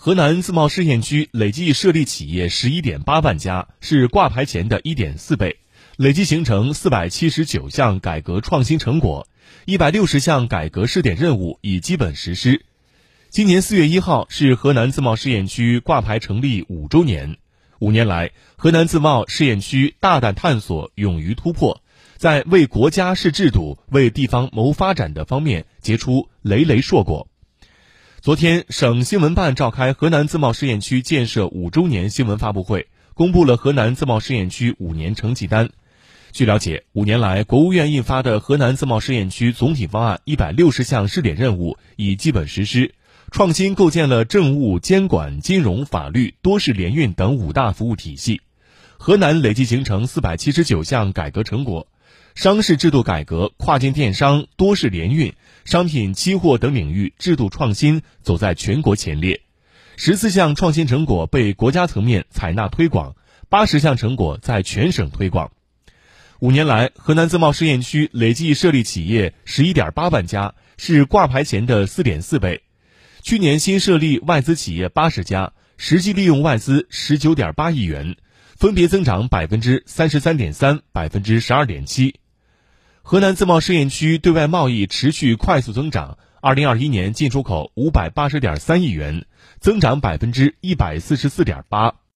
河南自贸试验区累计设立企业十一点八万家，是挂牌前的一点四倍，累计形成四百七十九项改革创新成果，一百六十项改革试点任务已基本实施。今年四月一号是河南自贸试验区挂牌成立五周年，五年来，河南自贸试验区大胆探索，勇于突破，在为国家试制度、为地方谋发展的方面结出累累硕果。昨天，省新闻办召开河南自贸试验区建设五周年新闻发布会，公布了河南自贸试验区五年成绩单。据了解，五年来，国务院印发的河南自贸试验区总体方案一百六十项试点任务已基本实施，创新构建了政务、监管、金融、法律、多式联运等五大服务体系。河南累计形成四百七十九项改革成果。商事制度改革、跨境电商、多式联运、商品期货等领域制度创新走在全国前列，十四项创新成果被国家层面采纳推广，八十项成果在全省推广。五年来，河南自贸试验区累计设立企业十一点八万家，是挂牌前的四点四倍。去年新设立外资企业八十家，实际利用外资十九点八亿元，分别增长百分之三十三点三、百分之十二点七。河南自贸试验区对外贸易持续快速增长，二零二一年进出口五百八十点三亿元，增长百分之一百四十四点八。